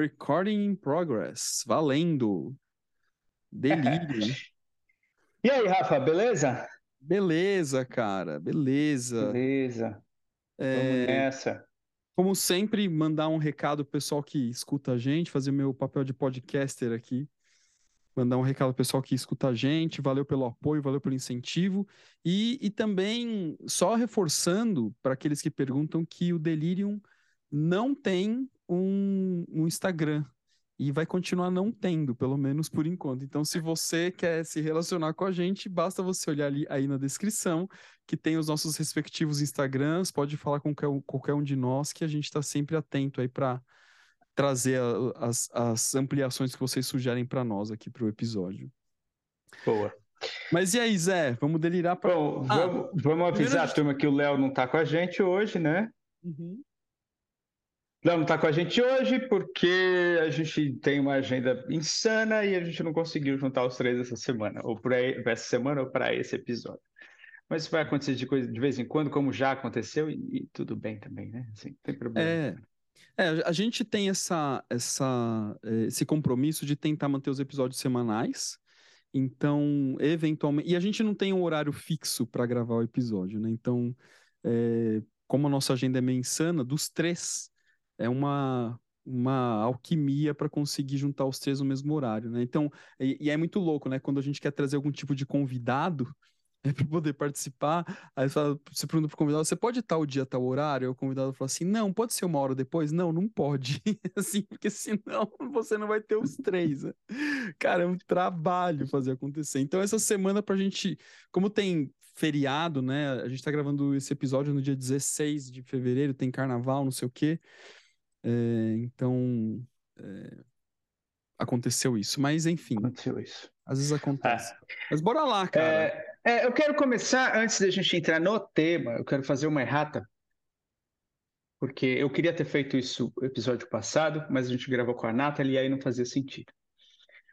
Recording in progress. Valendo. Delírio. e aí, Rafa, beleza? Beleza, cara. Beleza. Beleza. É... Vamos nessa. Como sempre, mandar um recado pro pessoal que escuta a gente, fazer meu papel de podcaster aqui. Mandar um recado pro pessoal que escuta a gente. Valeu pelo apoio, valeu pelo incentivo. E, e também, só reforçando para aqueles que perguntam que o Delirium não tem um, um Instagram e vai continuar não tendo, pelo menos por enquanto. Então, se você quer se relacionar com a gente, basta você olhar ali aí na descrição, que tem os nossos respectivos Instagrams, pode falar com qualquer, um de nós, que a gente está sempre atento aí para trazer as, as ampliações que vocês sugerem para nós aqui para o episódio. Boa. Mas e aí, Zé? Vamos delirar para. Bom, ah, vamos, vamos avisar a turma que o Léo não está com a gente hoje, né? Uhum. Não está com a gente hoje porque a gente tem uma agenda insana e a gente não conseguiu juntar os três essa semana, ou para essa semana ou para esse episódio. Mas isso vai acontecer de, coisa, de vez em quando, como já aconteceu, e, e tudo bem também, né? Assim, tem problema. É, é, a gente tem essa, essa, é, esse compromisso de tentar manter os episódios semanais. Então, eventualmente. E a gente não tem um horário fixo para gravar o episódio, né? Então, é, como a nossa agenda é meio insana, dos três, é uma, uma alquimia para conseguir juntar os três no mesmo horário, né? Então, e, e, é muito louco, né? Quando a gente quer trazer algum tipo de convidado é para poder participar, aí você, fala, você pergunta pro convidado, você pode estar o dia, tal horário? Aí o convidado fala assim, não, pode ser uma hora depois? Não, não pode. assim, porque senão você não vai ter os três. Né? Cara, é um trabalho fazer acontecer. Então, essa semana pra gente, como tem feriado, né? A gente tá gravando esse episódio no dia 16 de fevereiro, tem carnaval, não sei o quê. É, então, é, aconteceu isso. Mas, enfim. Aconteceu isso. Às vezes acontece. É. Mas bora lá, cara. É, é, eu quero começar, antes da gente entrar no tema, eu quero fazer uma errata. Porque eu queria ter feito isso no episódio passado, mas a gente gravou com a Nathalie e aí não fazia sentido.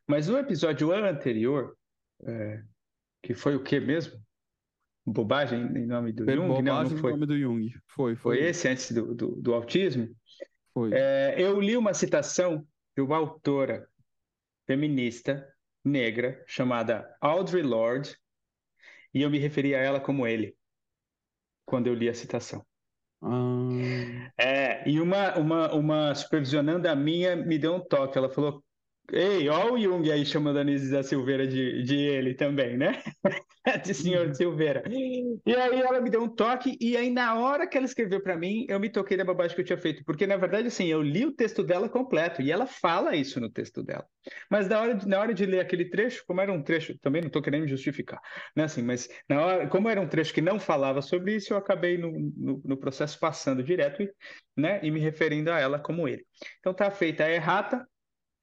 Mas o episódio anterior, é, que foi o que mesmo? Bobagem em nome do Jung? Bobagem não, não foi. em nome do Jung. Foi, foi. Foi esse antes do, do, do autismo? É, eu li uma citação de uma autora feminista negra chamada Audre Lorde e eu me referi a ela como ele quando eu li a citação. Ah. É, e uma, uma, uma supervisionanda minha me deu um toque. Ela falou: Ei, ó o Jung aí chamando a Nise da Silveira de, de ele também, né? de senhor uhum. Silveira. E aí ela me deu um toque, e aí na hora que ela escreveu para mim, eu me toquei da bobagem que eu tinha feito. Porque, na verdade, assim, eu li o texto dela completo, e ela fala isso no texto dela. Mas na hora de, na hora de ler aquele trecho, como era um trecho, também não estou querendo me justificar, né? Assim, mas na hora, como era um trecho que não falava sobre isso, eu acabei no, no, no processo passando direto e, né, e me referindo a ela como ele. Então tá feita a errata,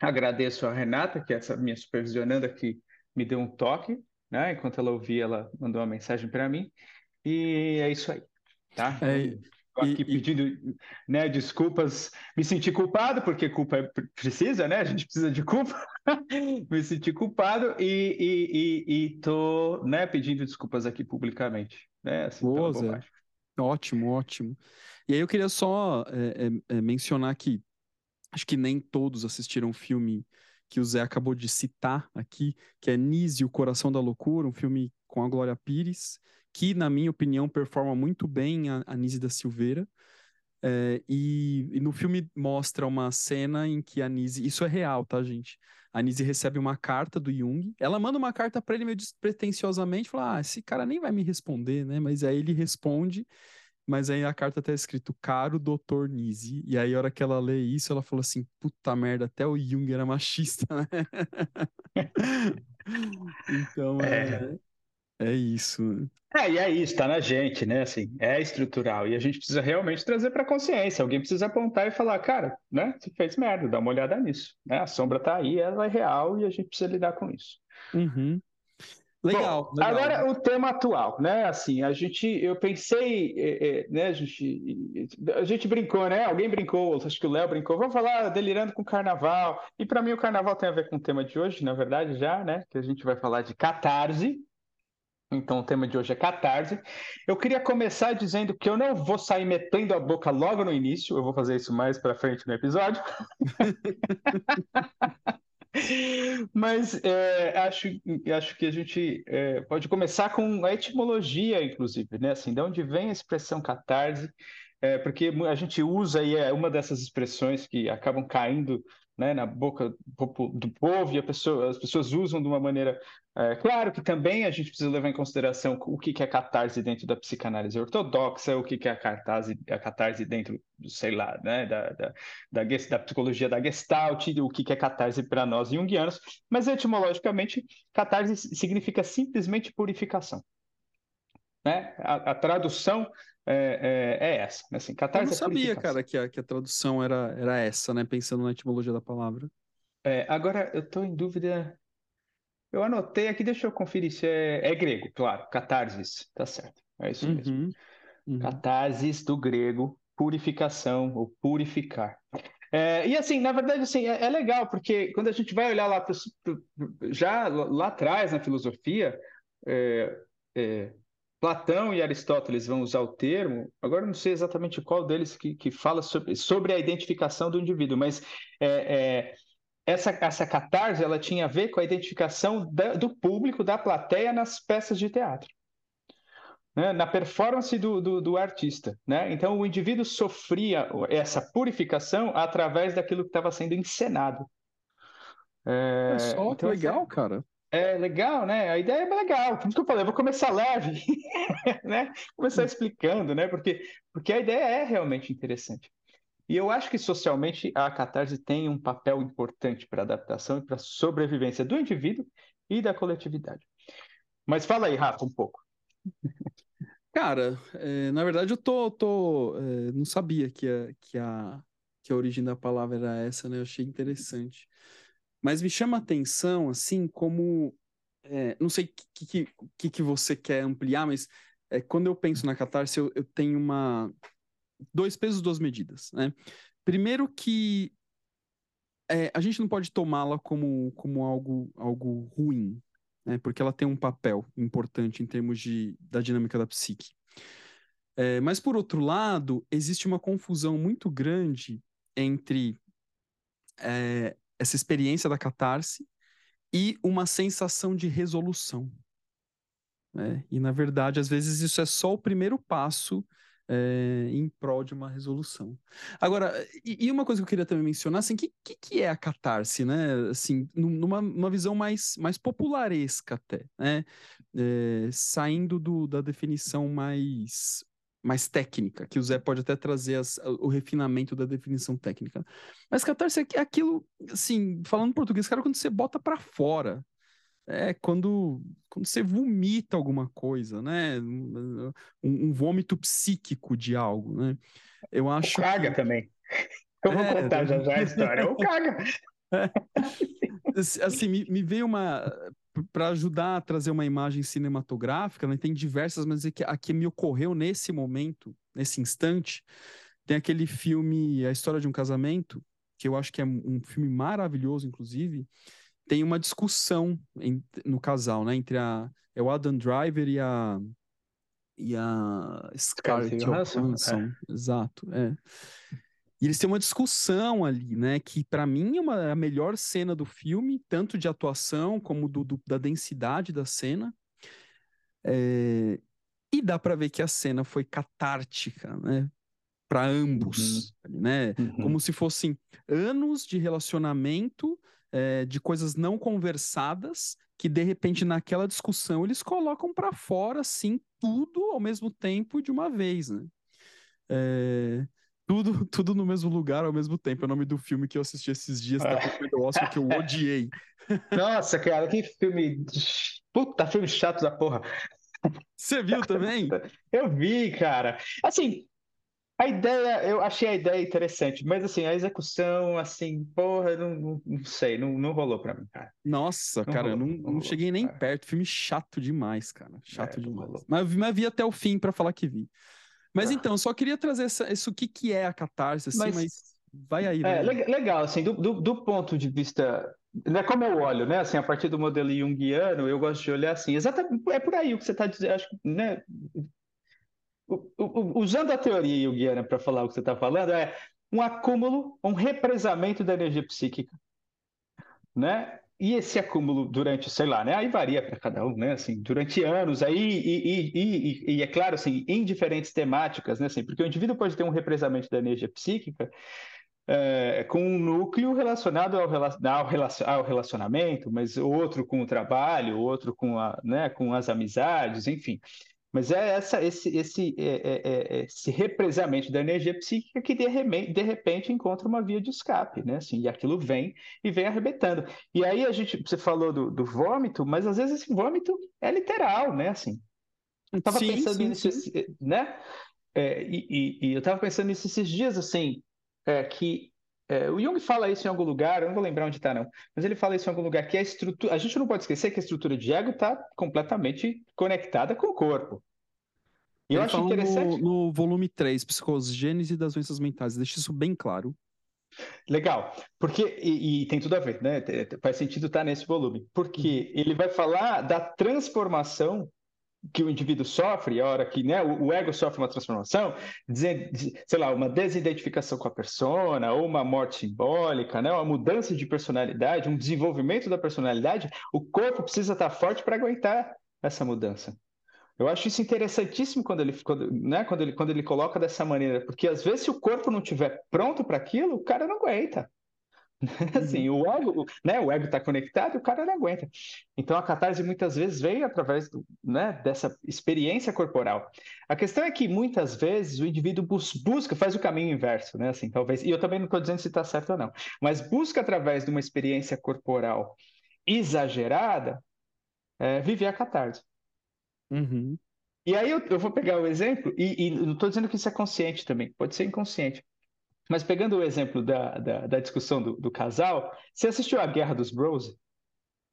Agradeço a Renata, que é essa minha supervisionanda que me deu um toque, né? Enquanto ela ouvia, ela mandou uma mensagem para mim. E é isso aí, tá? É, Estou aqui e, pedindo né, desculpas, me senti culpado, porque culpa é, precisa, né? A gente precisa de culpa. me senti culpado e, e, e, tô né, pedindo desculpas aqui publicamente. Né? Assim, Boa, Zé. Ótimo, ótimo. E aí eu queria só é, é, mencionar que acho que nem todos assistiram o filme que o Zé acabou de citar aqui, que é Nise, o Coração da Loucura, um filme com a Glória Pires, que, na minha opinião, performa muito bem a, a Nise da Silveira. É, e, e, no filme mostra uma cena em que a Nise, isso é real, tá, gente? A Nise recebe uma carta do Jung, ela manda uma carta para ele meio despretensiosamente, fala: Ah, esse cara nem vai me responder, né? Mas aí ele responde mas aí a carta tá escrito caro doutor Nise. E aí, a hora que ela lê isso, ela falou assim: puta merda, até o Jung era machista, né? então é, é, é isso. É, e é isso, tá na gente, né? Assim, é estrutural. E a gente precisa realmente trazer para consciência. Alguém precisa apontar e falar, cara, né? Você fez merda, dá uma olhada nisso. Né? A sombra tá aí, ela é real e a gente precisa lidar com isso. Uhum. Legal, Bom, legal, Agora o tema atual, né? Assim, a gente, eu pensei, é, é, né? A gente, a gente brincou, né? Alguém brincou, acho que o Léo brincou. Vamos falar delirando com Carnaval. E para mim o Carnaval tem a ver com o tema de hoje, na verdade já, né? Que a gente vai falar de catarse, Então, o tema de hoje é catarse. Eu queria começar dizendo que eu não vou sair metendo a boca logo no início, eu vou fazer isso mais para frente no episódio. Mas é, acho, acho que a gente é, pode começar com a etimologia, inclusive, né? Assim, de onde vem a expressão catarse? É, porque a gente usa e é uma dessas expressões que acabam caindo né, na boca do povo e pessoa, as pessoas usam de uma maneira. É, claro que também a gente precisa levar em consideração o que, é catarse dentro da psicanálise ortodoxa, o que, que é a catarse, a catarse dentro, sei lá, né, da, da, da, da psicologia da Gestalt, o que, que é catarse para nós junguianos, mas etimologicamente, catarse significa simplesmente purificação. Né? A, a tradução é, é, é essa. Né? Assim, catarse Eu não é sabia, cara, que a, que a tradução era, era essa, né? Pensando na etimologia da palavra. É, agora, eu estou em dúvida. Eu anotei aqui, deixa eu conferir se é, é grego, claro. Catarsis, tá certo. É isso uhum, mesmo. Uhum. Catarsis do grego, purificação ou purificar. É, e assim, na verdade, assim, é, é, legal, porque quando a gente vai olhar lá pro, pro, já lá atrás na filosofia, é, é Platão e Aristóteles vão usar o termo, agora não sei exatamente qual deles que, que fala sobre, sobre a identificação do indivíduo, mas é, é, essa, essa catarse ela tinha a ver com a identificação da, do público, da plateia nas peças de teatro. Né? na performance do, do, do, artista. Né? Então, o indivíduo sofria essa purificação através daquilo que estava sendo encenado. É, é só então, legal, cara. É legal, né? A ideia é legal. Por isso que eu falei, eu vou começar leve, né? Começar explicando, né? Porque, porque a ideia é realmente interessante. E eu acho que socialmente a catarse tem um papel importante para a adaptação e para a sobrevivência do indivíduo e da coletividade. Mas fala aí, Rafa, um pouco. Cara, é, na verdade eu tô, tô é, não sabia que a, que, a, que a origem da palavra era essa, né? Eu achei interessante. Mas me chama atenção, assim, como. É, não sei o que, que, que, você quer ampliar, mas é, quando eu penso na catarse, eu, eu tenho uma. Dois pesos, duas medidas, né? Primeiro que é, a gente não pode tomá-la como, como algo, algo ruim, né? Porque ela tem um papel importante em termos de, da dinâmica da psique. É, mas, por outro lado, existe uma confusão muito grande entre é, essa experiência da catarse e uma sensação de resolução. Né? E, na verdade, às vezes isso é só o primeiro passo é, em prol de uma resolução. Agora, e, e, uma coisa que eu queria também mencionar, assim, que, que, que, é a catarse, né? Assim, numa, numa visão mais, mais popularesca até, né? É, saindo do, da definição mais mais técnica, que o Zé pode até trazer as, o refinamento da definição técnica. Mas catarse é aquilo, assim, falando português, cara, quando você bota para fora. É quando, quando você vomita alguma coisa, né? Um, um vômito psíquico de algo, né? Eu acho. Ou caga que... também. Eu vou é, contar já já a história. Ou caga. É. Assim, me, me veio uma para ajudar a trazer uma imagem cinematográfica, né? tem diversas, mas é a que me ocorreu nesse momento, nesse instante, tem aquele filme A História de um Casamento, que eu acho que é um filme maravilhoso, inclusive, tem uma discussão em, no casal, né, entre a é o Adam Driver e a e a Scarlett Johansson, é. exato, é. E eles têm uma discussão ali, né? Que para mim é uma, a melhor cena do filme, tanto de atuação como do, do da densidade da cena. É, e dá para ver que a cena foi catártica, né? Para ambos, uhum. né? Uhum. Como se fossem anos de relacionamento, é, de coisas não conversadas, que de repente naquela discussão eles colocam para fora, assim, tudo ao mesmo tempo de uma vez, né? É, tudo, tudo no mesmo lugar ao mesmo tempo. É o nome do filme que eu assisti esses dias, tá do Oscar, que eu odiei. Nossa, cara, que filme. Puta, filme chato da porra. Você viu também? Eu vi, cara. Assim, a ideia, eu achei a ideia interessante, mas assim, a execução, assim, porra, não, não, não sei, não, não rolou pra mim, cara. Nossa, não cara, rolou, não, não, rolou, cheguei nem cara. perto. Filme chato demais, cara. Chato é, demais. Mas, mas vi até o fim para falar que vi. Mas tá. então, só queria trazer essa, isso, o que, que é a catarse, assim, mas... mas... vai aí. Vai é, aí. legal, assim, do, do, do, ponto de vista. Né, como eu olho, né? Assim, a partir do modelo junguiano, eu gosto de olhar assim, exatamente, é por aí o que você está dizendo, acho né? Usando a teoria junguiana para falar o que você está falando, é um acúmulo, um represamento da energia psíquica, né? E esse acúmulo durante, sei lá, né? Aí varia para cada um, né? Assim, durante anos, aí e, e, e, e, é claro, assim, em diferentes temáticas, né? Assim, porque o indivíduo pode ter um represamento da energia psíquica é, com um núcleo relacionado ao, ao, relacionamento, mas outro com o trabalho, outro com, a, né, com as amizades, enfim. Mas é essa, esse, esse, é, é, é, esse represamento da energia psíquica que de, de repente encontra uma via de escape, né? Assim, e aquilo vem e vem arrebentando. E aí a gente, você falou do, do vômito, mas às vezes esse vômito é literal, né? Assim, eu estava pensando sim, nisso, sim. né? É, e, e, e, eu estava pensando nisso esses dias, assim, é, que é, o Jung fala isso em algum lugar, eu não vou lembrar onde está, não, mas ele fala isso em algum lugar, que a estrutura. A gente não pode esquecer que a estrutura de ego está completamente conectada com o corpo. E eu acho interessante. No, no volume 3, Psicogênese das Doenças Mentais, deixa isso bem claro. Legal, porque e, e, tem tudo a ver, né? Faz sentido estar nesse volume, porque uhum. ele vai falar da transformação que o indivíduo sofre, a hora que né, o, ego sofre uma transformação, sei lá, uma desidentificação com a persona, ou uma morte simbólica, né, uma mudança de personalidade, um desenvolvimento da personalidade, o corpo precisa estar forte para aguentar essa mudança. Eu acho isso interessantíssimo quando ele, quando, né, quando, ele, quando ele coloca dessa maneira, porque às vezes se o corpo não estiver pronto para aquilo, o cara não aguenta. assim, uhum. o ego, né, o ego está conectado e o cara não aguenta. Então a catarse muitas vezes veio através do, né, dessa experiência corporal. A questão é que muitas vezes o indivíduo bus busca, faz o caminho inverso, né? Assim, talvez, e eu também não estou dizendo se está certo ou não, mas busca através de uma experiência corporal exagerada é, viver a catarse. Uhum. E aí eu, eu, vou pegar o exemplo, e, e não estou dizendo que isso é consciente também, pode ser inconsciente. Mas pegando o exemplo da, da, da discussão do, do, casal, você assistiu a Guerra dos Bros?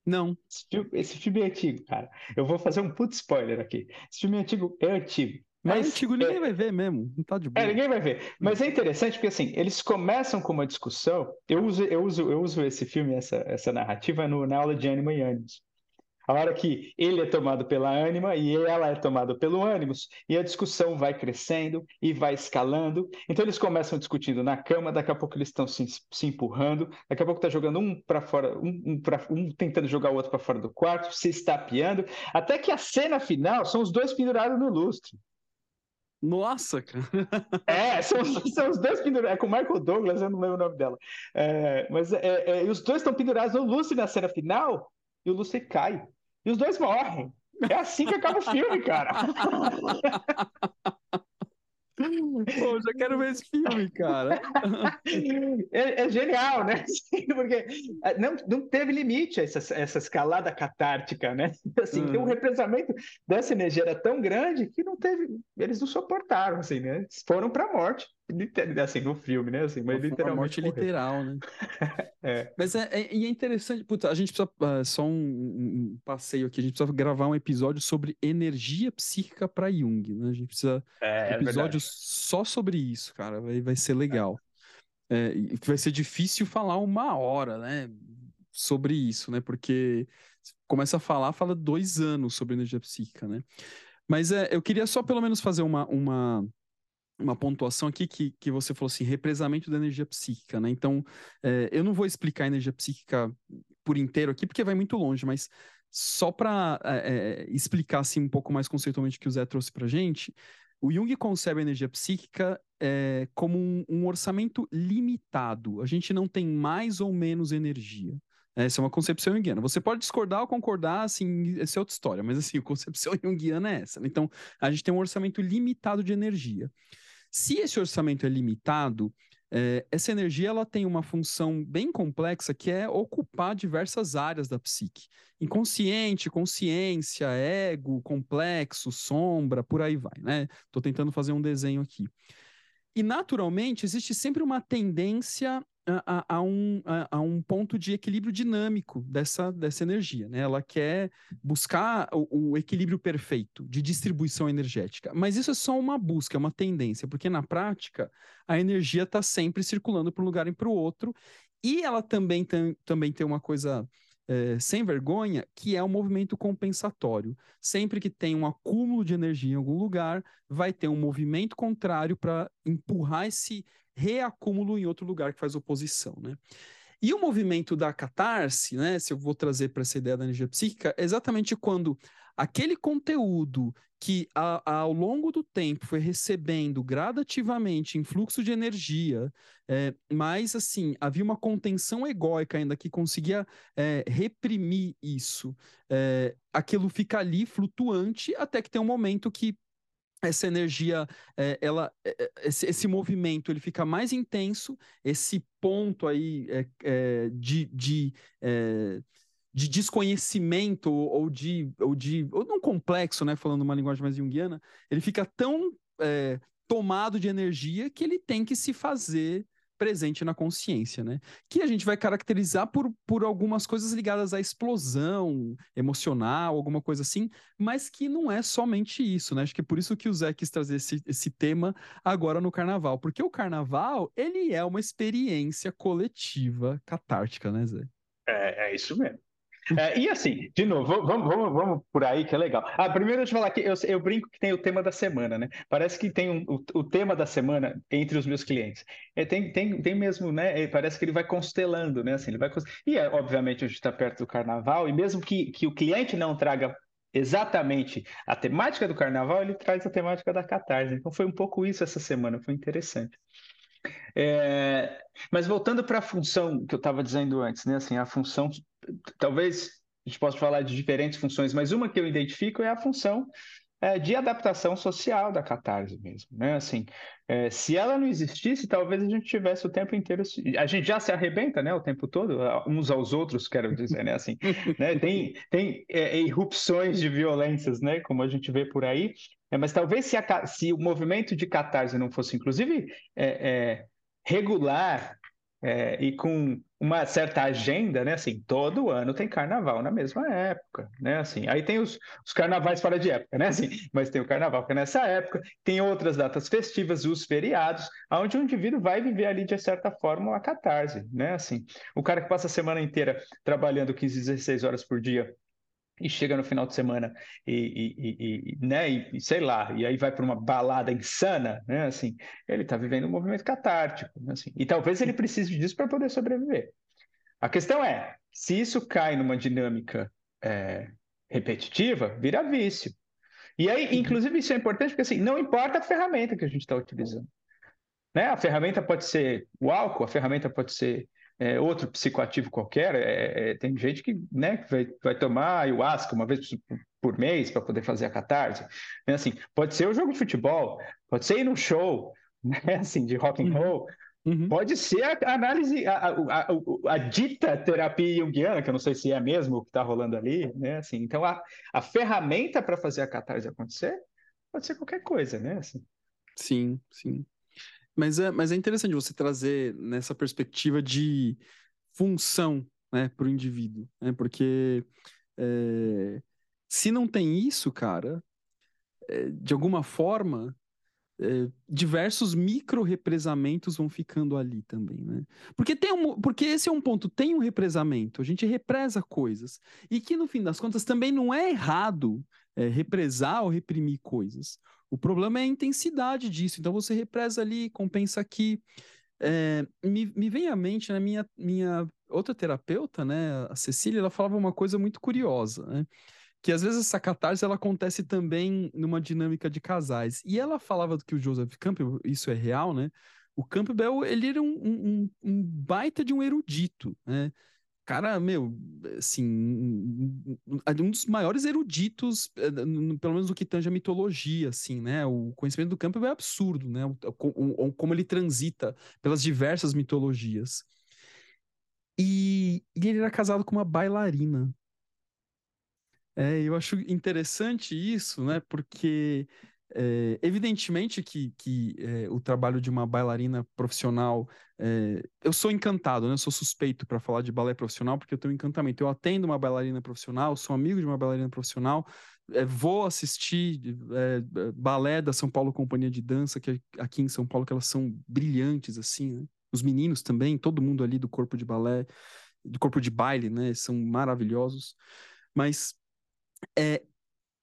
Não. Esse filme, esse filme, é antigo, cara. Eu vou fazer um puto spoiler aqui. Esse filme é antigo, é antigo. Mas é antigo, ninguém é... vai ver mesmo. Não tá de boa. É, ninguém vai ver. Mas é interessante porque assim, eles começam com uma discussão. Eu uso, eu uso, eu uso esse filme, essa, essa narrativa no, na aula de Anima e Ânimos. A hora que ele é tomado pela ânima e ela é tomada pelo ânimos, e a discussão vai crescendo e vai escalando. Então eles começam discutindo na cama, daqui a pouco eles estão se, se empurrando, daqui a pouco está jogando um para fora, um, um, pra, um, tentando jogar o outro para fora do quarto, se estapeando, até que a cena final são os dois pendurados no lustre. Nossa, cara. É, são, são os dois pendurados. É com o Michael Douglas, eu não lembro o nome dela. É, mas é, é, os dois estão pendurados no lustre na cena final e o Lucy cai. E os dois morrem. É assim que acaba o filme, cara. Pô, já quero ver esse filme, cara. É, é genial, né? Porque é, não, não teve limite essa, essa escalada catártica, né? Assim, uhum. o represamento dessa energia era tão grande que não teve, eles não suportaram, assim, né? Foram para a morte, assim, no filme, né? Assim, mas literalmente. morte morrer. literal, né? é. Mas é, é, e é interessante, puta, a gente precisa, uh, só um, um, passeio aqui, a gente precisa gravar um episódio sobre energia psíquica para Jung, né? A gente precisa. É, um episódio só sobre isso, cara, vai, vai ser legal. É, vai ser difícil falar uma hora, né? Sobre isso, né? Porque começa a falar, fala dois anos sobre energia psíquica, né? Mas é, eu queria só pelo menos fazer uma, uma, uma pontuação aqui que, que você falou assim, represamento da energia psíquica, né? Então, é, eu não vou explicar a energia psíquica por inteiro aqui, porque vai muito longe, mas só para é, é, explicar assim um pouco mais conceitualmente o que o Zé trouxe para gente, o Jung concebe a energia psíquica é, como um, um, orçamento limitado. A gente não tem mais ou menos energia. Essa é uma concepção junguiana. Você pode discordar ou concordar, assim, essa é outra história, mas assim, a concepção junguiana é essa. Né? Então, a gente tem um orçamento limitado de energia. Se esse orçamento é limitado, é, essa energia ela tem uma função bem complexa que é ocupar diversas áreas da psique. Inconsciente, consciência, ego, complexo, sombra, por aí vai, né? Estou tentando fazer um desenho aqui. E naturalmente existe sempre uma tendência a, a, um, a, um ponto de equilíbrio dinâmico dessa, dessa energia. Né? Ela quer buscar o, o, equilíbrio perfeito de distribuição energética. Mas isso é só uma busca, é uma tendência, porque na prática a energia está sempre circulando para um lugar e para o outro. E ela também tem, também tem uma coisa é, sem vergonha, que é o um movimento compensatório. Sempre que tem um acúmulo de energia em algum lugar, vai ter um movimento contrário para empurrar esse reacúmulo em outro lugar que faz oposição, né? E o movimento da catarse, né, se eu vou trazer para essa ideia da energia psíquica, é exatamente quando aquele conteúdo que a, a, ao longo do tempo foi recebendo gradativamente influxo de energia, é, mas assim, havia uma contenção egóica ainda que conseguia é, reprimir isso. É, aquilo fica ali flutuante até que tem um momento que essa energia, é, ela, é, esse, esse, movimento, ele fica mais intenso, esse ponto aí de, de, de desconhecimento ou de, ou de, ou não complexo, né, falando uma linguagem mais junguiana, ele fica tão é, tomado de energia que ele tem que se fazer presente na consciência, né? Que a gente vai caracterizar por, por algumas coisas ligadas à explosão emocional, alguma coisa assim, mas que não é somente isso, né? Acho que é por isso que o Zé quis trazer esse, esse tema agora no carnaval, porque o carnaval, ele é uma experiência coletiva catártica, né, Zé? É, é isso mesmo. É, e assim, de novo, vamos, vamos, vamos por aí que é legal. Ah, primeiro eu te falar que eu, eu brinco que tem o tema da semana, né? Parece que tem um, o, o, tema da semana entre os meus clientes. É, tem, tem, tem mesmo, né? É, parece que ele vai constelando, né? Assim, ele vai E é, obviamente a gente está perto do carnaval, e mesmo que, que o cliente não traga exatamente a temática do carnaval, ele traz a temática da catarse. Então foi um pouco isso essa semana, foi interessante. É, mas voltando para a função que eu estava dizendo antes, né? Assim, a função, talvez a gente possa falar de diferentes funções, mas uma que eu identifico é a função é, de adaptação social da catarse mesmo, né? Assim, é, se ela não existisse, talvez a gente tivesse o tempo inteiro, a gente já se arrebenta, né? O tempo todo, uns aos outros, quero dizer, né? Assim, né? Tem, tem é, irrupções de violências, né? Como a gente vê por aí, é, mas talvez se, a, se, o movimento de catarse não fosse, inclusive, é, é, regular é, e com uma certa agenda, né? Assim, todo ano tem carnaval na mesma época, né? Assim, aí tem os, os carnavais fora de época, né? Assim, mas tem o carnaval que é nessa época, tem outras datas festivas, os feriados, onde o indivíduo vai viver ali de certa forma a catarse, né? Assim, o cara que passa a semana inteira trabalhando 15, 16 horas por dia e chega no final de semana e, e, e né, e, sei lá, e aí vai para uma balada insana, né, assim, ele está vivendo um movimento catártico, né, assim, e talvez ele precise disso para poder sobreviver. A questão é, se isso cai numa dinâmica é, repetitiva, vira vício. E aí, inclusive, isso é importante porque assim, não importa a ferramenta que a gente está utilizando. Né? A ferramenta pode ser o álcool, a ferramenta pode ser é, outro psicoativo qualquer, é, é, tem gente que né, vai, vai tomar ayahuasca uma vez por mês para poder fazer a catarse. É assim, pode ser o jogo de futebol, pode ser ir num show né, assim, de rock and uhum. roll, uhum. pode ser a análise, a, a, a, a, dita terapia junguiana, que eu não sei se é mesmo o que está rolando ali, né? Assim, então, a, a ferramenta para fazer a catarse acontecer pode ser qualquer coisa, né? Assim. Sim, sim. Mas é, mas é interessante você trazer nessa perspectiva de função né, para o indivíduo, né? Porque é, se não tem isso, cara, é, de alguma forma, é, diversos micro-represamentos vão ficando ali também, né? Porque, tem um, porque esse é um ponto, tem um represamento, a gente represa coisas. E que, no fim das contas, também não é errado é, represar ou reprimir coisas. O problema é a intensidade disso. Então você represa ali, compensa aqui. É, me, me vem à mente, né, minha, minha outra terapeuta, né, a Cecília, ela falava uma coisa muito curiosa, né? Que às vezes essa catarse ela acontece também numa dinâmica de casais. E ela falava que o Joseph Campbell, isso é real, né? O Campbell, ele era um, um, um baita de um erudito, né? Cara, meu, assim, um dos maiores eruditos, eh, pelo menos no que tange a mitologia, assim, né? O conhecimento do campo é absurdo, né? Como ele transita pelas diversas mitologias. E, e, ele era casado com uma bailarina. É, eu acho interessante isso, né? Porque é, evidentemente que, que é, o trabalho de uma bailarina profissional, é, eu sou encantado, né? Eu sou suspeito para falar de balé profissional porque eu tenho um encantamento. Eu atendo uma bailarina profissional, sou amigo de uma bailarina profissional, vou assistir balé da São Paulo Companhia de Dança, que é aqui em São Paulo que elas são brilhantes assim, né? Os meninos também, todo mundo ali do corpo de balé, do corpo de baile, né? São maravilhosos. Mas é,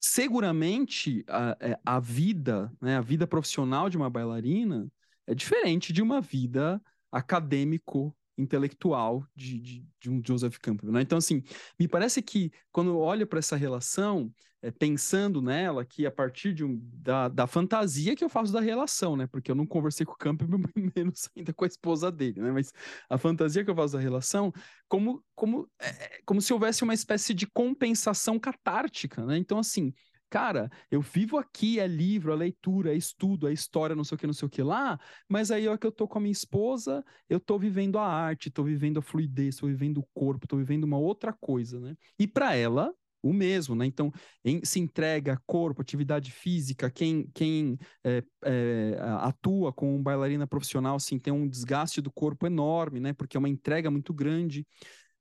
seguramente a, é, a vida, né, a vida profissional de uma bailarina é diferente de uma vida acadêmico intelectual de, de, de, um Joseph Campbell, né? Então, assim, me parece que quando eu olho para essa relação, é, pensando nela, que a partir de um, da, da fantasia que eu faço da relação, né? Porque eu não conversei com o Campbell, menos ainda com a esposa dele, né? Mas a fantasia que eu faço da relação, como, como, é, como se houvesse uma espécie de compensação catártica, né? Então, assim, cara, eu vivo aqui, é livro, é leitura, é estudo, é história, não sei o que, não sei o que lá, mas aí, ó, que eu tô com a minha esposa, eu tô vivendo a arte, tô vivendo a fluidez, tô vivendo o corpo, tô vivendo uma outra coisa, né? E para ela, o mesmo, né? Então, em, se entrega corpo, atividade física, quem, quem é, é, atua com um bailarina profissional, assim, tem um desgaste do corpo enorme, né? Porque é uma entrega muito grande.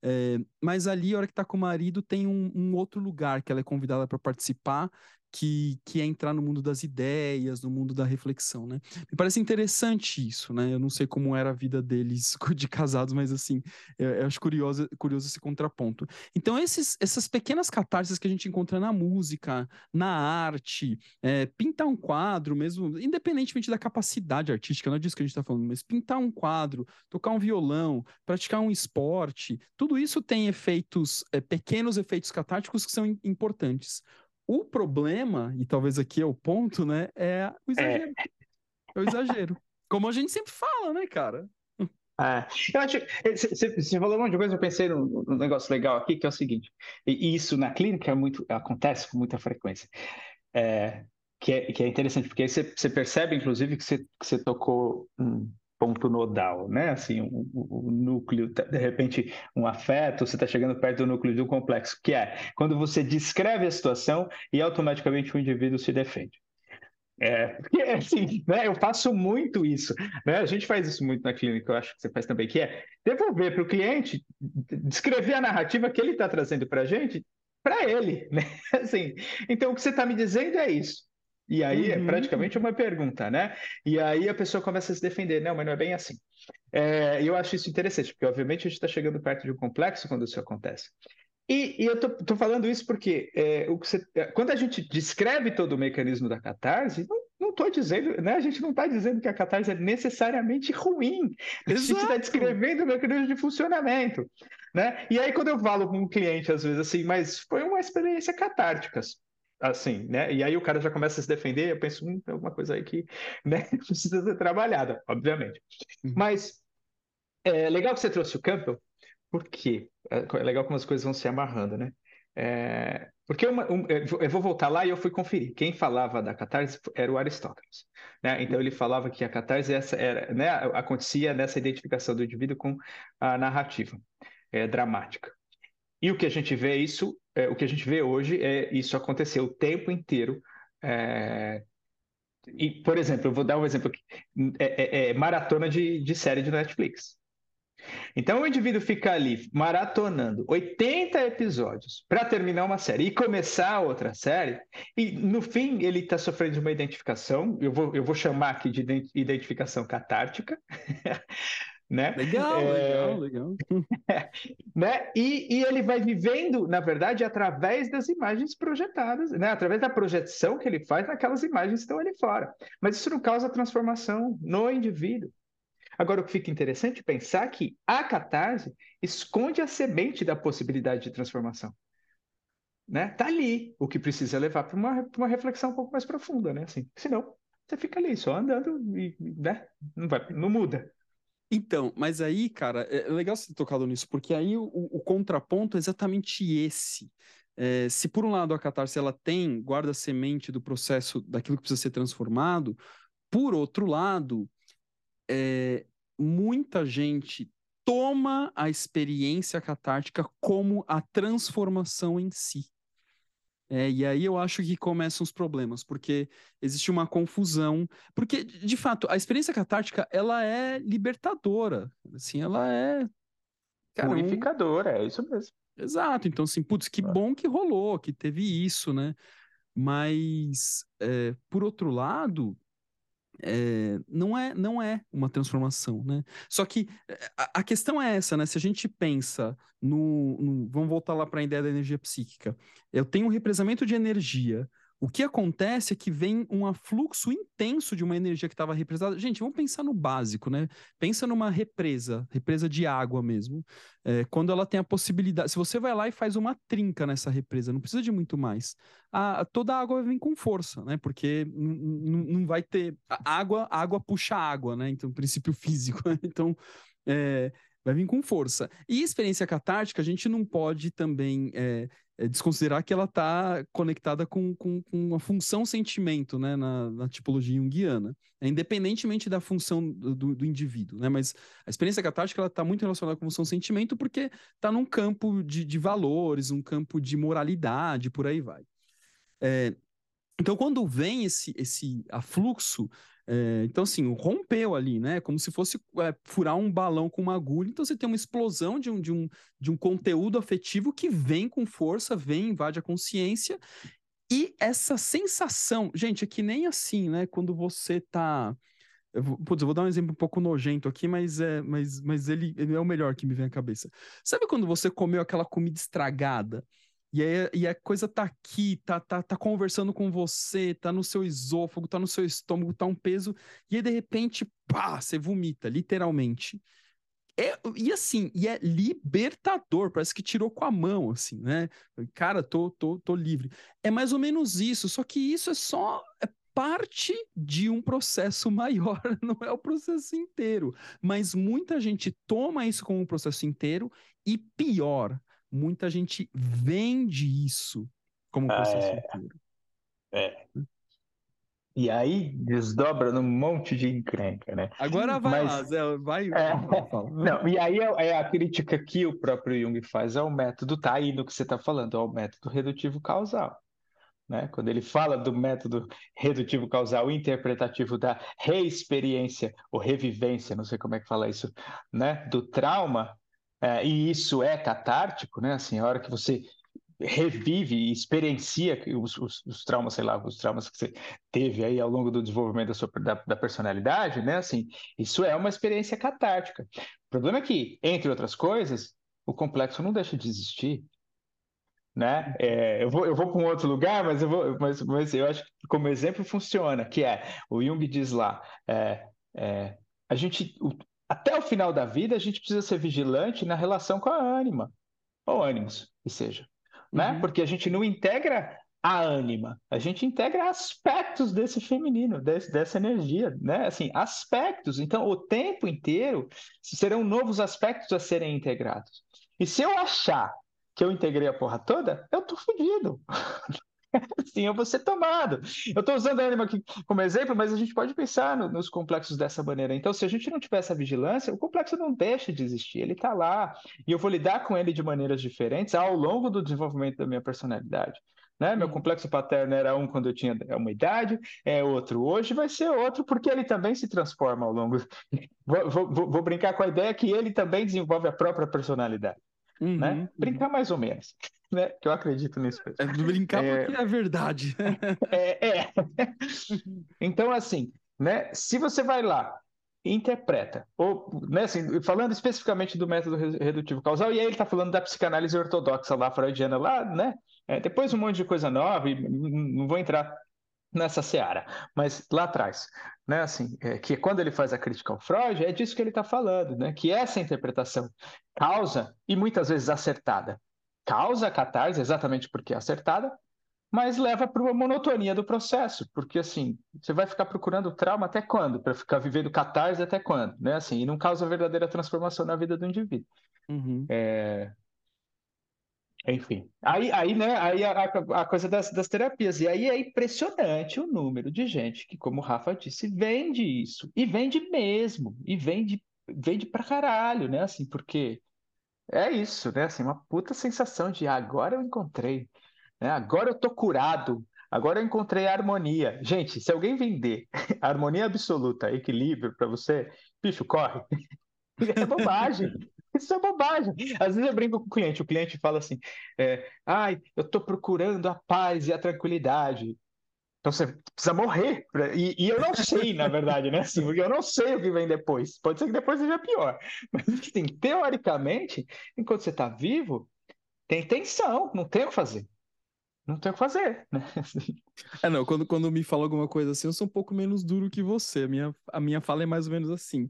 É, mas ali, a hora que está com o marido, tem um, um outro lugar que ela é convidada para participar, que, que é entrar no mundo das ideias, no mundo da reflexão, né? Me parece interessante isso, né? Eu não sei como era a vida deles de casados, mas assim, eu, eu acho curioso, curioso esse contraponto. Então, esses, essas pequenas catarses que a gente encontra na música, na arte, é, pintar um quadro mesmo, independentemente da capacidade artística, não é disso que a gente está falando, mas pintar um quadro, tocar um violão, praticar um esporte, tudo isso tem efeitos, é, pequenos efeitos catárticos que são importantes. O problema, e talvez aqui é o ponto, né, é o exagero. É, é o exagero. Como a gente sempre fala, né, cara? É, eu acho você falou um monte de coisa, eu pensei num, num, negócio legal aqui, que é o seguinte, e isso na clínica é muito, acontece com muita frequência, é, que, é, que é interessante, porque aí você, você percebe, inclusive, que você, que você tocou ponto nodal, né? Assim, o, núcleo, de repente, um afeto, você está chegando perto do núcleo do complexo, que é quando você descreve a situação e automaticamente o indivíduo se defende. É, porque assim, né, eu faço muito isso, né? A gente faz isso muito na clínica, eu acho que você faz também, que é devolver para o cliente, descrever a narrativa que ele está trazendo para a gente, para ele, né? Assim, então o que você está me dizendo é isso. E aí é uhum. é praticamente uma pergunta, né? E aí a pessoa começa a se defender, não, mas não é bem assim. É, eu acho isso interessante, porque obviamente a gente está chegando perto de um complexo quando isso acontece. E, e eu tô, falando isso porque é, você, é, quando a gente descreve todo o mecanismo da catarse, não estou dizendo, né? A gente não está dizendo que a catarse é necessariamente ruim. A gente está descrevendo o mecanismo de funcionamento. Né? E aí, quando eu falo com um cliente, às vezes, assim, mas foi uma experiência catártica assim, né? E aí o cara já começa a se defender, eu penso, hum, tem alguma coisa aí que né, precisa ser trabalhada, obviamente. Uhum. Mas é legal que você trouxe o Campbell, porque é, é legal como as coisas vão se amarrando, né? É, porque uma, um, eu vou voltar lá e eu fui conferir. Quem falava da catarse era o Aristóteles. Né? Então ele falava que a catarse essa era, né, acontecia nessa identificação do indivíduo com a narrativa é, dramática. E o que a gente vê isso, é, o que a gente vê hoje é isso acontecer o tempo inteiro. É... E, por exemplo, eu vou dar um exemplo aqui: é, é, é maratona de, de série de Netflix. Então o indivíduo fica ali maratonando 80 episódios para terminar uma série e começar outra série, e no fim ele está sofrendo de uma identificação, eu vou, eu vou chamar aqui de identificação catártica, né? Legal, é... legal, legal. né? E, e, ele vai vivendo, na verdade, através das imagens projetadas, né? Através da projeção que ele faz naquelas imagens que estão ali fora. Mas isso não causa transformação no indivíduo. Agora, o que fica interessante é pensar que a catarse esconde a semente da possibilidade de transformação. Né? Tá ali, o que precisa levar para uma, uma reflexão um pouco mais profunda, né? Assim, senão, você fica ali só andando e né? não, vai, não muda. Então, mas aí, cara, é, é legal você ter tocado nisso, porque aí o, o contraponto é exatamente esse. É, se por um lado a catarse ela tem, guarda semente do processo daquilo que precisa ser transformado, por outro lado, é, muita gente toma a experiência catártica como a transformação em si. É, e aí eu acho que começam os problemas, porque existe uma confusão. Porque, de fato, a experiência catártica, ela é libertadora. Assim, ela é. Cara, Purificadora, um... é isso mesmo. Exato. Então, assim, putz, que é. bom que rolou, que teve isso, né? Mas, é, por outro lado, é, não, é, não é uma transformação, né? Só que eh, a, a questão é essa, né? Se a gente pensa no, no vamos voltar lá para a ideia da energia psíquica. Eu tenho um represamento de energia o que acontece é que vem um afluxo intenso de uma energia que estava represada. Gente, vamos pensar no básico, né? Pensa numa represa, represa de água mesmo. É, quando ela tem a possibilidade. Se você vai lá e faz uma trinca nessa represa, não precisa de muito mais. A, toda a água vem com força, né? Porque não vai ter. A água, a água puxa água, né? Então, princípio físico. Então, é, vai vir com força. E experiência catártica, a gente não pode também é, é desconsiderar que ela está conectada com, com, com, uma função sentimento, né, na, na tipologia junguiana, é, independentemente da função do, do, indivíduo, né, mas a experiência catártica ela está muito relacionada com a função sentimento porque está num campo de, de valores, um campo de moralidade, por aí vai. É, então, quando vem esse, esse afluxo, é, então, assim, rompeu ali, né? Como se fosse é, furar um balão com uma agulha. Então, você tem uma explosão de um, de, um, de um conteúdo afetivo que vem com força, vem, invade a consciência. E essa sensação, gente, é que nem assim, né? Quando você tá. Eu vou, putz, eu vou dar um exemplo um pouco nojento aqui, mas, é, mas, mas ele, ele é o melhor que me vem à cabeça. Sabe quando você comeu aquela comida estragada? E, aí, e a coisa tá aqui, tá, tá, tá conversando com você, tá no seu esôfago, tá no seu estômago, tá um peso, e aí de repente, pá, você vomita, literalmente. É, e assim, e é libertador, parece que tirou com a mão, assim, né? Cara, tô, tô, tô livre. É mais ou menos isso, só que isso é só é parte de um processo maior, não é o processo inteiro. Mas muita gente toma isso como um processo inteiro e pior, muita gente vende isso como processo é, inteiro. É. E aí desdobra num monte de encrenca, né? Agora vai Mas, lá, Zé, vai. É, não, e aí é, é, a crítica que o próprio Jung faz ao método, tá aí no que você está falando, ao método redutivo causal. Né? Quando ele fala do método redutivo causal interpretativo da reexperiência ou revivência, não sei como é que fala isso, né? do trauma, é, e isso é catártico, né? Assim, a hora que você revive e experiencia os, os, os, traumas, sei lá, os traumas que você teve aí ao longo do desenvolvimento da, sua, da, da, personalidade, né? Assim, isso é uma experiência catártica. O problema é que, entre outras coisas, o complexo não deixa de existir. Né? É, eu vou, eu vou para um outro lugar, mas eu, vou, mas, mas eu acho que como exemplo funciona, que é, o Jung diz lá, é, é, a gente, até o final da vida, a gente precisa ser vigilante na relação com a ânima, ou ânimos, que seja. Né? Uhum. Porque a gente não integra a ânima, a gente integra aspectos desse feminino, desse, dessa energia, né? Assim, aspectos. Então, o tempo inteiro serão novos aspectos a serem integrados. E se eu achar que eu integrei a porra toda, eu tô fodido. Sim, eu vou ser tomado. Eu estou usando a Anima aqui como exemplo, mas a gente pode pensar no, nos complexos dessa maneira. Então, se a gente não tiver essa vigilância, o complexo não deixa de existir, ele está lá. E eu vou lidar com ele de maneiras diferentes ao longo do desenvolvimento da minha personalidade. Né? Meu complexo paterno era um quando eu tinha uma idade, é outro hoje, vai ser outro, porque ele também se transforma ao longo. Vou, vou, vou brincar com a ideia que ele também desenvolve a própria personalidade. Uhum, né? Uhum. Brincar mais ou menos né? Que eu acredito nisso. É brincar é... porque é verdade. é, é. Então, assim, né? Se você vai lá interpreta, ou, né, assim, falando especificamente do método redutivo causal, e aí ele está falando da psicanálise ortodoxa lá, freudiana, lá, né? É, depois um monte de coisa nova, e não vou entrar nessa seara, mas lá atrás, né, assim, é, que quando ele faz a crítica ao Freud, é disso que ele está falando, né, que essa interpretação causa, e muitas vezes acertada, causa a catarse exatamente porque é acertada, mas leva para uma monotonia do processo, porque assim, você vai ficar procurando trauma até quando? Para ficar vivendo catarse até quando? Né? Assim, e não causa verdadeira transformação na vida do indivíduo. Uhum. É... Enfim, aí, aí, né, aí a, a coisa das, das, terapias, e aí é impressionante o número de gente que, como o Rafa disse, vende isso, e vende mesmo, e vende, vende pra caralho, né, assim, porque é isso, né? Assim, uma puta sensação de agora eu encontrei, né? agora eu tô curado, agora eu encontrei a harmonia. Gente, se alguém vender harmonia absoluta, equilíbrio para você, bicho, corre. É bobagem. Isso é bobagem. Às vezes eu brinco com o cliente, o cliente fala assim: é, ai, eu estou procurando a paz e a tranquilidade. Então você precisa morrer. E, e, eu não sei, na verdade, né? Assim, porque eu não sei o que vem depois. Pode ser que depois seja pior. Mas assim, teoricamente, enquanto você está vivo, tem tensão, não tem o que fazer. Não tem o que fazer, né? Assim. É, não, quando, quando me fala alguma coisa assim, eu sou um pouco menos duro que você. A minha, a minha fala é mais ou menos assim.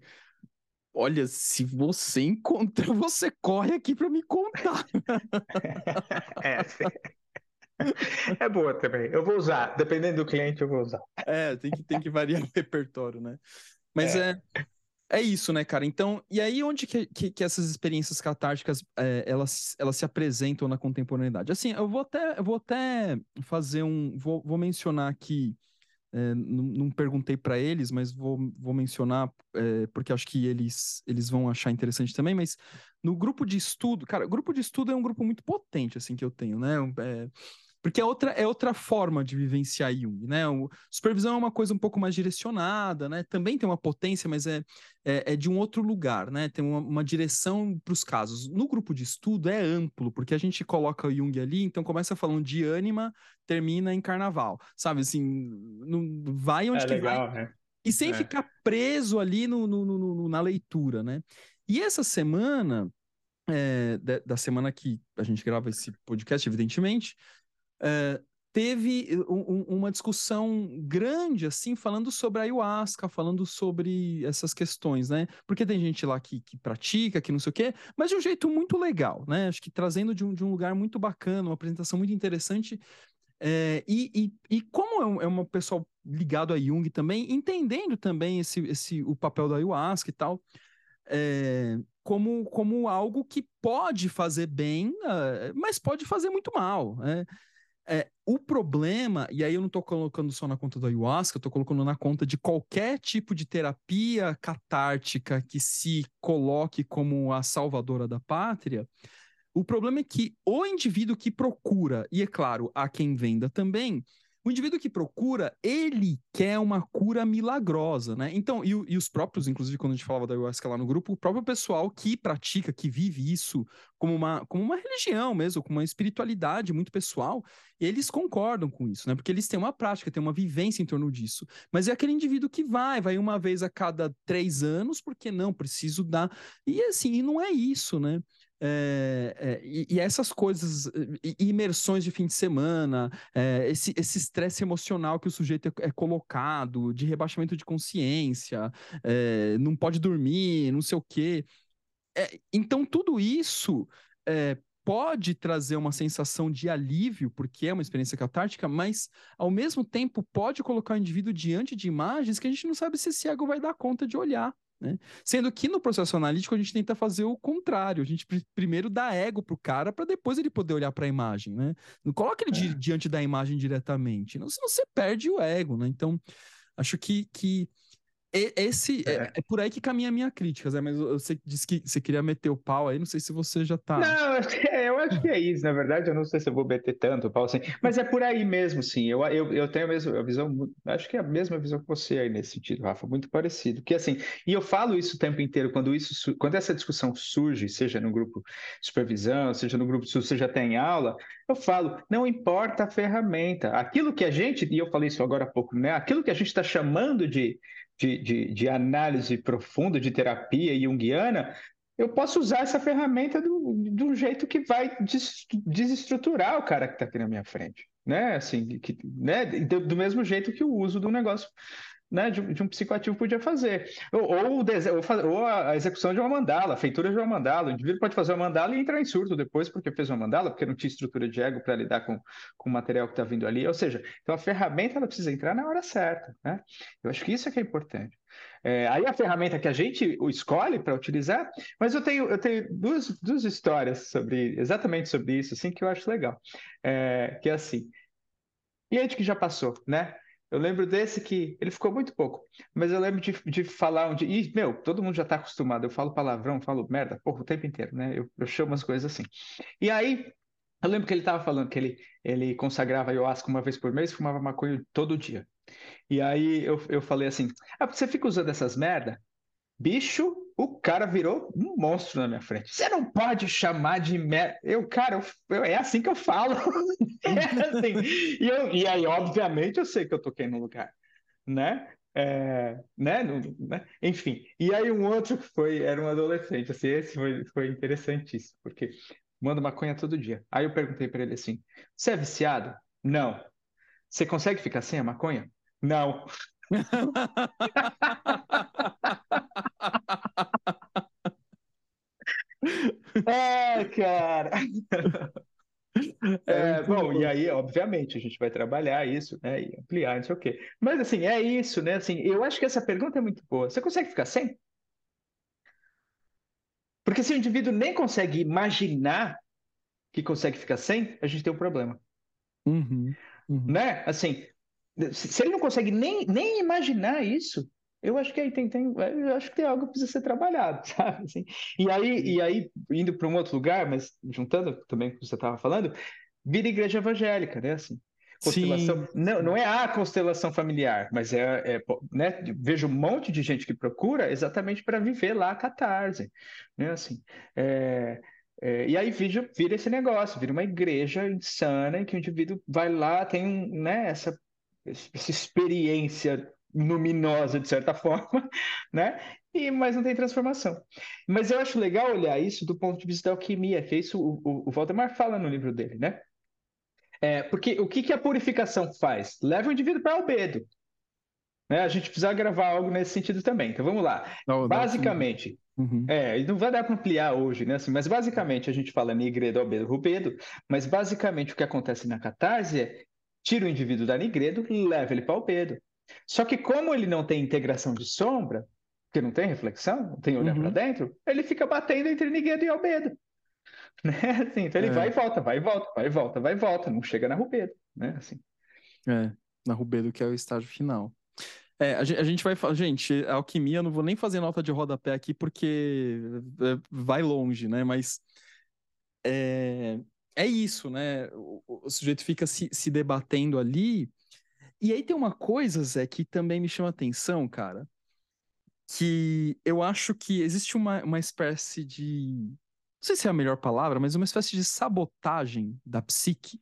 Olha, se você encontra, você corre aqui para me contar. é, é boa também. Eu vou usar, dependendo do cliente, eu vou usar. É, tem que, tem que variar o repertório, né? Mas é. é, é isso, né, cara? Então, e aí onde que, que, que essas experiências catárticas é, elas, elas se apresentam na contemporaneidade? Assim, eu vou até, eu vou até fazer um. Vou, vou mencionar aqui é, não, não, perguntei para eles, mas vou, vou mencionar, é, porque acho que eles, eles vão achar interessante também, mas no grupo de estudo, cara, grupo de estudo é um grupo muito potente, assim, que eu tenho, né? É, porque é outra, é outra forma de vivenciar Jung, né? O, supervisão é uma coisa um pouco mais direcionada, né? Também tem uma potência, mas é, é, é de um outro lugar, né? Tem uma, uma direção para os casos. No grupo de estudo é amplo, porque a gente coloca o Jung ali, então começa falando de ânima, termina em carnaval, sabe? Assim, não, vai onde é que legal, vai. Né? E sem é. ficar preso ali no, no, no, na leitura, né? E essa semana, é, da, semana que a gente grava esse podcast, evidentemente, Uh, teve um, uma discussão grande, assim, falando sobre a ayahuasca, falando sobre essas questões, né? Porque tem gente lá que, que pratica, que não sei o quê, mas de um jeito muito legal, né? Acho que trazendo de um, de um lugar muito bacana, uma apresentação muito interessante. É, e, e, e, como é um, é pessoal ligado a Jung também, entendendo também esse, esse, o papel da ayahuasca e tal, é, como, como algo que pode fazer bem, mas pode fazer muito mal. Né? É, o problema, e aí eu não estou colocando só na conta do ayahuasca, eu estou colocando na conta de qualquer tipo de terapia catártica que se coloque como a salvadora da pátria. O problema é que o indivíduo que procura, e é claro, há quem venda também, o indivíduo que procura, ele quer uma cura milagrosa, né? Então, e, e, os próprios, inclusive, quando a gente falava da ayahuasca lá no grupo, o próprio pessoal que pratica, que vive isso como uma, como uma religião mesmo, como uma espiritualidade muito pessoal, eles concordam com isso, né? Porque eles têm uma prática, têm uma vivência em torno disso. Mas é aquele indivíduo que vai, vai uma vez a cada três anos, porque não, preciso dar. E assim, não é isso, né? É, é, e, e, essas coisas, imersões de fim de semana, é, esse estresse emocional que o sujeito é, é colocado, de rebaixamento de consciência, não pode dormir, não sei o quê. Então, tudo isso pode trazer uma sensação de alívio, porque é uma experiência catártica, mas, ao mesmo tempo, pode colocar o indivíduo diante de imagens que a gente não sabe se esse ego vai dar conta de olhar. Né? Sendo que no processo analítico a gente tenta fazer o contrário, a gente pr primeiro dá ego pro cara para depois ele poder olhar para a imagem, né? Não coloca ele é. di diante da imagem diretamente, não, senão você perde o ego, né? Então, acho que, que esse é. é. é. por aí que caminha a minha crítica, Zé, mas você disse que você queria meter o pau aí, não sei se você já tá. Não, eu acho que é isso, na verdade, eu não sei se eu vou meter tanto o pau assim, mas é por aí mesmo, sim. Eu, eu, eu tenho a mesma visão, acho que é a mesma visão que você aí nesse sentido, Rafa, muito parecido. Que assim, e eu falo isso o tempo inteiro, quando isso quando essa discussão surge, seja no grupo de supervisão, seja no grupo de você já tem aula, eu falo, não importa a ferramenta, aquilo que a gente, e eu falei isso agora há pouco, né? Aquilo que a gente está chamando de de, de, de análise profunda, de terapia junguiana, eu posso usar essa ferramenta do, do jeito que vai desestruturar o cara que está aqui na minha frente, né? Assim, que, né? Do, do, mesmo jeito que o uso do negócio né, de, de, um psicoativo podia fazer. Ou, ou, ou, ou, a execução de uma mandala, a feitura de uma mandala. O indivíduo pode fazer uma mandala e entrar em surto depois porque fez uma mandala, porque não tinha estrutura de ego para lidar com, com o material que está vindo ali. Ou seja, então a ferramenta ela precisa entrar na hora certa. Né? Eu acho que isso é que é importante. É, aí a ferramenta que a gente escolhe para utilizar, mas eu tenho, eu tenho duas, duas histórias sobre exatamente sobre isso, assim, que eu acho legal. É, que é assim, cliente que já passou, né? Eu lembro desse que ele ficou muito pouco, mas eu lembro de, de falar onde. E, meu, todo mundo já está acostumado. Eu falo palavrão, falo merda, porra, o tempo inteiro, né? Eu, eu chamo as coisas assim. E aí, Eu lembro que ele estava falando que ele, ele consagrava ayahuasca uma vez por mês, fumava maconha todo dia. E aí eu, eu falei assim: ah, você fica usando essas merda? Bicho, o cara virou um monstro na minha frente. Você não pode chamar de merda. Eu, cara, eu, eu, é assim que eu falo. é assim. E, eu, e aí, obviamente, eu sei que eu toquei no lugar, né? É, né? né? Enfim. E aí um outro que foi, era um adolescente, assim, esse foi, foi interessantíssimo, porque manda maconha todo dia. Aí eu perguntei para ele assim: "Você é viciado?" "Não." "Você consegue ficar sem a maconha?" "Não." é, cara. É, é bom, bom, e aí, obviamente, a gente vai trabalhar isso, né? E ampliar, não sei o quê. Mas assim, é isso, né? Assim, eu acho que essa pergunta é muito boa. Você consegue ficar sem? Porque se o indivíduo nem consegue imaginar que consegue ficar sem, a gente tem um problema. Uhum, uhum. Né? Assim, se ele não consegue nem, nem imaginar isso, eu acho que aí tem, tem, eu acho que tem algo que precisa ser trabalhado, sabe? Assim, e aí, e aí indo para um outro lugar, mas juntando também com o que você estava falando, vira igreja evangélica, né? Assim, constelação, não, não é a constelação familiar, mas é, é né? Vejo um monte de gente que procura exatamente para viver lá a catarse, né? Assim, é, é, e aí vira, vira esse negócio, vira uma igreja insana em que o indivíduo vai lá, tem um, né, essa, essa experiência luminosa, de certa forma, né? E, mas não tem transformação. Mas eu acho legal olhar isso do ponto de vista da alquimia, que é isso o, o, o Valdemar fala no livro dele, né? É, porque o que, que a purificação faz? Leva o indivíduo para albedo. Né? A gente precisa gravar algo nesse sentido também. Então vamos lá. Não, basicamente, uhum. é, não vai dar para ampliar hoje, né? Assim, mas basicamente a gente fala nigredo, albedo, rubedo, mas basicamente o que acontece na catarse é tira o indivíduo da nigredo e leva ele para albedo. Só que como ele não tem integração de sombra, porque não tem reflexão, não tem olhar uhum. para dentro, ele fica batendo entre Niguedo e Albedo. Né? Assim, então ele é. vai e volta, vai e volta, vai e volta, vai e volta, não chega na Rubedo, né? Assim. É, na Rubedo que é o estágio final. É, a gente, a gente vai falar, gente, a alquimia, não vou nem fazer nota de rodapé aqui porque é, vai longe, né? Mas é, é isso, né? O, o sujeito fica se, se debatendo ali e aí tem uma coisa, Zé, que também me chama atenção, cara, que eu acho que existe uma, uma espécie de. Não sei se é a melhor palavra, mas uma espécie de sabotagem da psique.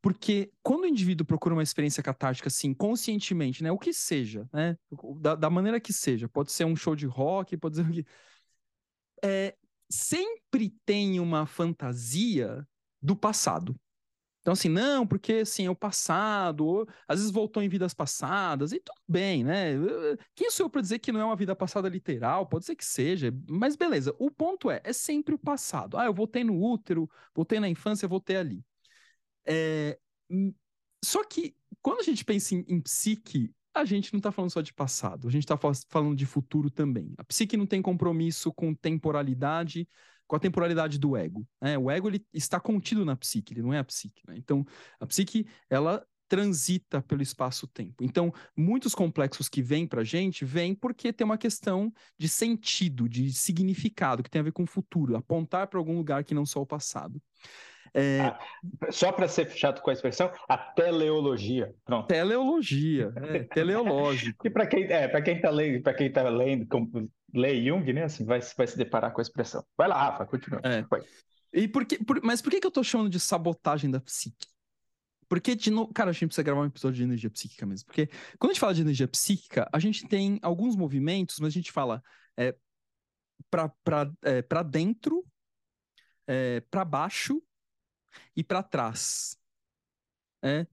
Porque quando o indivíduo procura uma experiência catártica, assim, conscientemente, né? O que seja, né? Da, da maneira que seja. Pode ser um show de rock, pode ser o que. É, sempre tem uma fantasia do passado. Então, assim, não, porque assim, é o passado, ou, às vezes voltou em vidas passadas, e tudo bem, né? Quem sou eu para dizer que não é uma vida passada literal? Pode ser que seja, mas beleza. O ponto é, é sempre o passado. Ah, eu voltei no útero, voltei na infância, voltei ali. É... Só que quando a gente pensa em, em psique, a gente não está falando só de passado, a gente está falando de futuro também. A psique não tem compromisso com temporalidade, com a temporalidade do ego. Né? O ego ele está contido na psique, ele não é a psique. Né? Então, a psique, ela transita pelo espaço-tempo. Então, muitos complexos que vêm para a gente, vêm porque tem uma questão de sentido, de significado, que tem a ver com o futuro, apontar para algum lugar que não só o passado. É... Ah, só para ser chato com a expressão, a teleologia. Pronto. Teleologia, é, teleológico. e para quem é, para quem está lendo, para quem tá lendo, lê Jung, né? Assim, vai, vai se deparar com a expressão. Vai lá, Rafa, continua. É. E por que, por, mas por que, que eu tô chamando de sabotagem da psique? Porque, de novo, cara, a gente precisa gravar um episódio de energia psíquica mesmo. Porque quando a gente fala de energia psíquica, a gente tem alguns movimentos, mas a gente fala é, para é, dentro, é, para baixo e para trás. É,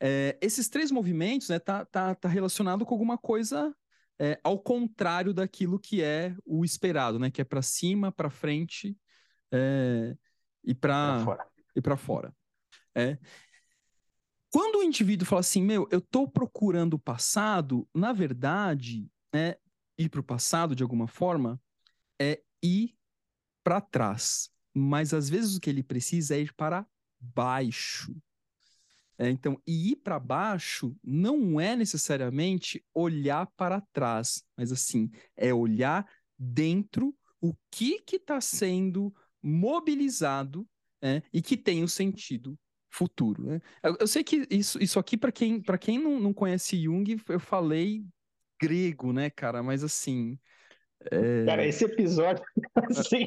é, esses três movimentos né, tá, tá, tá relacionado com alguma coisa é, ao contrário daquilo que é o esperado, né? Que é para cima, para frente é, e para fora. E para fora. É. Quando o indivíduo fala assim, meu, eu estou procurando o passado, na verdade, é, ir para o passado de alguma forma é ir para trás. Mas às vezes o que ele precisa é ir para baixo. É, então, e ir para baixo não é necessariamente olhar para trás, mas assim, é olhar dentro o que está sendo mobilizado é, e que tem um sentido futuro. Né? Eu, eu, sei que isso, isso aqui, para quem, pra quem não, não conhece Jung, eu falei grego, né, cara? Mas assim. É... Cara, esse episódio, assim,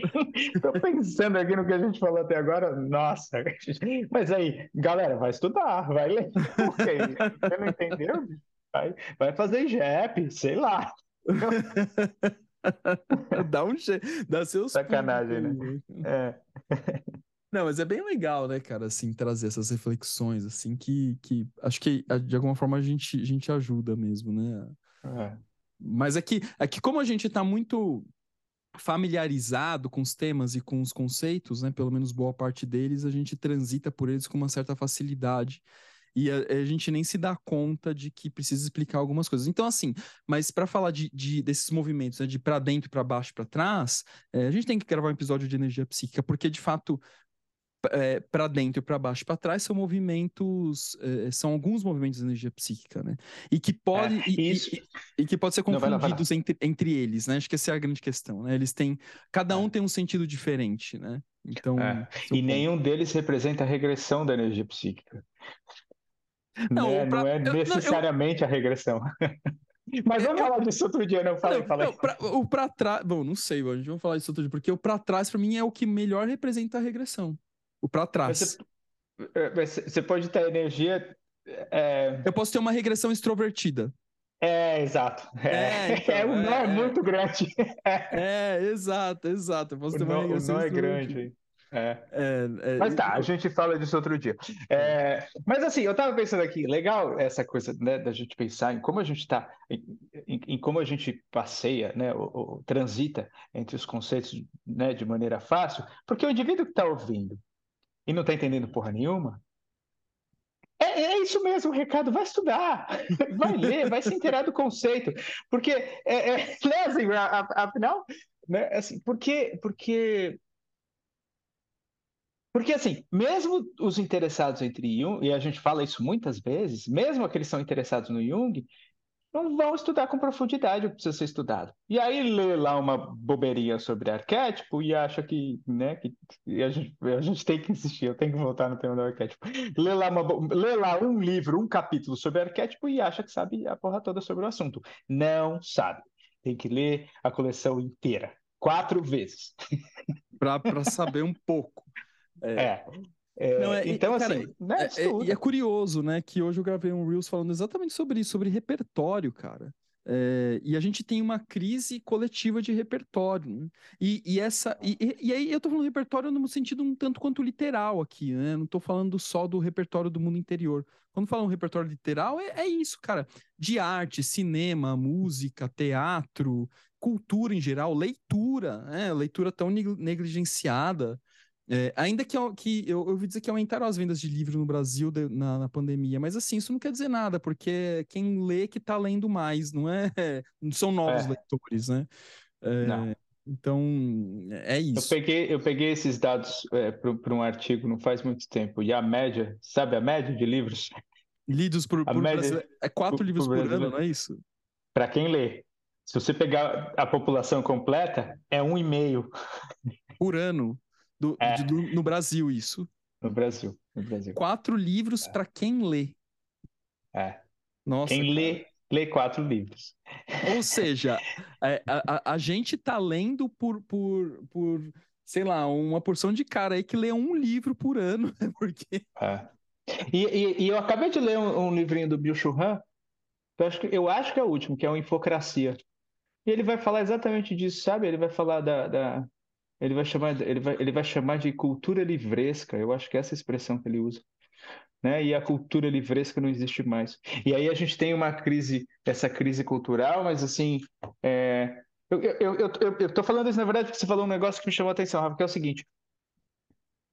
tô pensando aqui no que a gente falou até agora, nossa, mas aí, galera, vai estudar, vai ler, você não entendeu? Vai, vai fazer IGEP, sei lá. dá um jeito, dá seus Sacanagem, né? É. Não, mas é bem legal, né, cara, assim, trazer essas reflexões, assim, que, que acho que de alguma forma a gente, a gente ajuda mesmo, né? É. Mas é que, é que como a gente está muito familiarizado com os temas e com os conceitos, né, pelo menos boa parte deles, a gente transita por eles com uma certa facilidade e a, a, gente nem se dá conta de que precisa explicar algumas coisas. Então, assim, mas para falar de, de, desses movimentos, né, de para dentro, para baixo, para trás, é, a gente tem que gravar um episódio de energia psíquica, porque de fato é, para dentro e para baixo e para trás são movimentos, é, são alguns movimentos de energia psíquica, né? E que pode, é, e, e, e, que pode ser confundidos Não, Entre, entre eles, né? Acho que essa é a grande questão, né? Eles têm, cada um é. tem um sentido diferente, né? Então, é. e nenhum deles representa a regressão da energia psíquica. Não, né? pra, não é necessariamente eu, eu... a regressão. Mas vamos falar disso outro dia, não? Fala, não, fala. Não, pra, o para trás. Bom, não sei, a gente vai falar disso outro dia, porque o para trás, para mim, é o que melhor representa a regressão o para trás. Você, é, você, pode ter energia. É... Eu posso ter uma regressão extrovertida. É, exato. É, é, então, é um nó é, é, muito grande. É, exato, exato. Eu posso o ter uma nó, regressão o é grande. É. É, mas tá, a gente fala disso outro dia. É, mas assim, eu estava pensando aqui, legal essa coisa né, da gente pensar em como a gente em, em, em, como a gente passeia, né, ou, ou, transita entre os conceitos né, de maneira fácil, porque o indivíduo que está ouvindo e não está entendendo porra nenhuma, é, é, isso mesmo, recado, vai estudar, vai ler, vai se inteirar do conceito, porque, é, é, né, assim, afinal, né, assim, porque, porque, porque, assim, mesmo os interessados entre Jung, e a gente fala isso muitas vezes, mesmo aqueles que são interessados no Jung, não vão estudar com profundidade o que precisa ser estudado. E aí lê lá uma bobeirinha sobre arquétipo e acha que, né, que a gente, a gente tem que insistir, eu tenho que voltar no tema do arquétipo. Lê lá, uma, lê lá um livro, um capítulo sobre arquétipo e acha que sabe a porra toda sobre o assunto. Não sabe. Tem que ler a coleção inteira, quatro vezes. Para saber um pouco. É. é. É, Não, é, então, cara, assim, né, é, é, é, curioso, né, que hoje eu gravei um Reels falando exatamente sobre isso, sobre repertório, cara. É, e a gente tem uma crise coletiva de repertório. Né? E, e, essa, e, e, aí eu tô falando repertório no sentido um tanto quanto literal aqui, né? Não tô falando só do repertório do mundo interior. Quando falo um repertório literal, é, é isso, cara. De arte, cinema, música, teatro, cultura em geral, leitura, né? Leitura tão negligenciada. É, ainda que, que eu, eu ouvi dizer que aumentaram as vendas de livro no Brasil de, na, na, pandemia, mas assim, isso não quer dizer nada, porque quem lê que tá lendo mais, não é? Não são novos é. leitores, né? É, então, é isso. Eu peguei, eu peguei esses dados é, para um artigo não faz muito tempo, e a média, sabe a média de livros? Lidos por, por média, É quatro por, livros por, por ano, não é isso? Para quem lê. Se você pegar a população completa, é um e meio. Por ano. Do, é. de, do, no Brasil, isso. No Brasil, no Brasil. Quatro livros é. para quem lê. É. Nossa, quem cara. lê, lê quatro livros. Ou seja, é, a, a, a, gente tá lendo por, por, por, sei lá, uma porção de cara aí que lê um livro por ano, porque... É. E, e, e, eu acabei de ler um, um livrinho do Bill Churran, eu acho, que, eu acho que é o último, que é o Infocracia. E ele vai falar exatamente disso, sabe? Ele vai falar da, da ele vai chamar, ele vai, ele vai chamar de cultura livresca, eu acho que é essa expressão que ele usa. Né? E a cultura livresca não existe mais. E aí a gente tem uma crise, essa crise cultural, mas assim, é... eu, eu, eu, eu, eu tô falando isso na verdade porque você falou um negócio que me chamou a atenção, Rafa, que é o seguinte.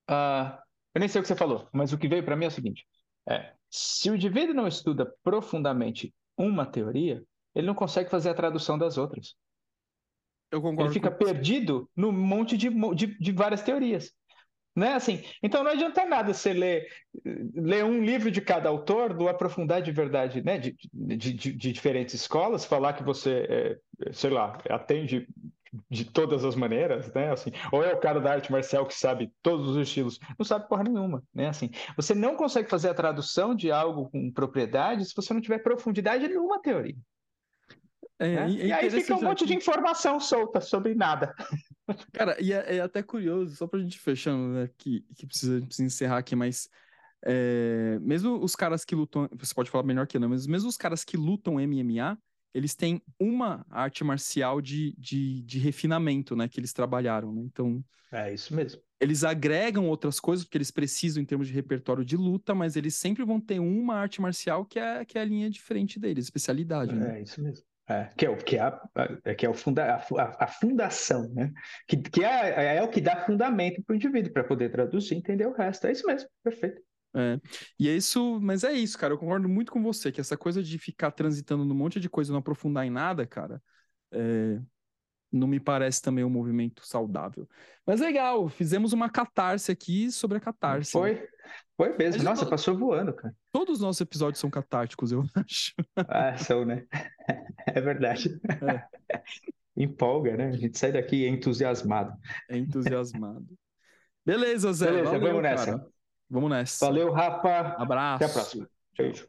Uh, eu nem sei o que você falou, mas o que veio para mim é o seguinte: é, se o indivíduo não estuda profundamente uma teoria, ele não consegue fazer a tradução das outras. Eu concordo. Ele fica perdido no monte de, de, de, várias teorias. Né? Assim, então não adianta nada você ler, ler um livro de cada autor, do aprofundar de verdade né? de, de, de, de diferentes escolas, falar que você, é, sei lá, atende de todas as maneiras, né? Assim, ou é o cara da arte marcial que sabe todos os estilos, não sabe porra nenhuma, né? Assim, você não consegue fazer a tradução de algo com propriedade se você não tiver profundidade nenhuma teoria. É, né? E, e aí fica um monte de informação solta sobre nada. Cara, e é, é, até curioso, só pra gente fechando, né, que, que precisa, precisa encerrar aqui, mas é, mesmo os caras que lutam, você pode falar melhor que eu, não, mas mesmo os caras que lutam MMA, eles têm uma arte marcial de, de, de refinamento, né, que eles trabalharam, né? Então... É isso mesmo. Eles agregam outras coisas, porque eles precisam em termos de repertório de luta, mas eles sempre vão ter uma arte marcial que é, que é a linha de frente deles, especialidade, né? É isso mesmo. É, que é, o, que é, a, é, que é o funda, a, a, fundação, né? Que, que é, é o que dá fundamento para o indivíduo, para poder traduzir e entender o resto. É isso mesmo, perfeito. É. E é isso, mas é isso, cara. Eu concordo muito com você, que essa coisa de ficar transitando num monte de coisa e não aprofundar em nada, cara, é... não me parece também um movimento saudável. Mas legal, fizemos uma catarse aqui sobre a catarse. Foi, foi mesmo. Nossa, passou voando, cara. Todos os nossos episódios são catárticos, eu acho. Ah, são, né? É verdade. É. Empolga, né? A gente sai daqui entusiasmado. É entusiasmado. Beleza, Zé. Beleza, Valeu, vamos nessa. Cara. Vamos nessa. Valeu, Rafa. Abraço. Até a próxima. Beijo.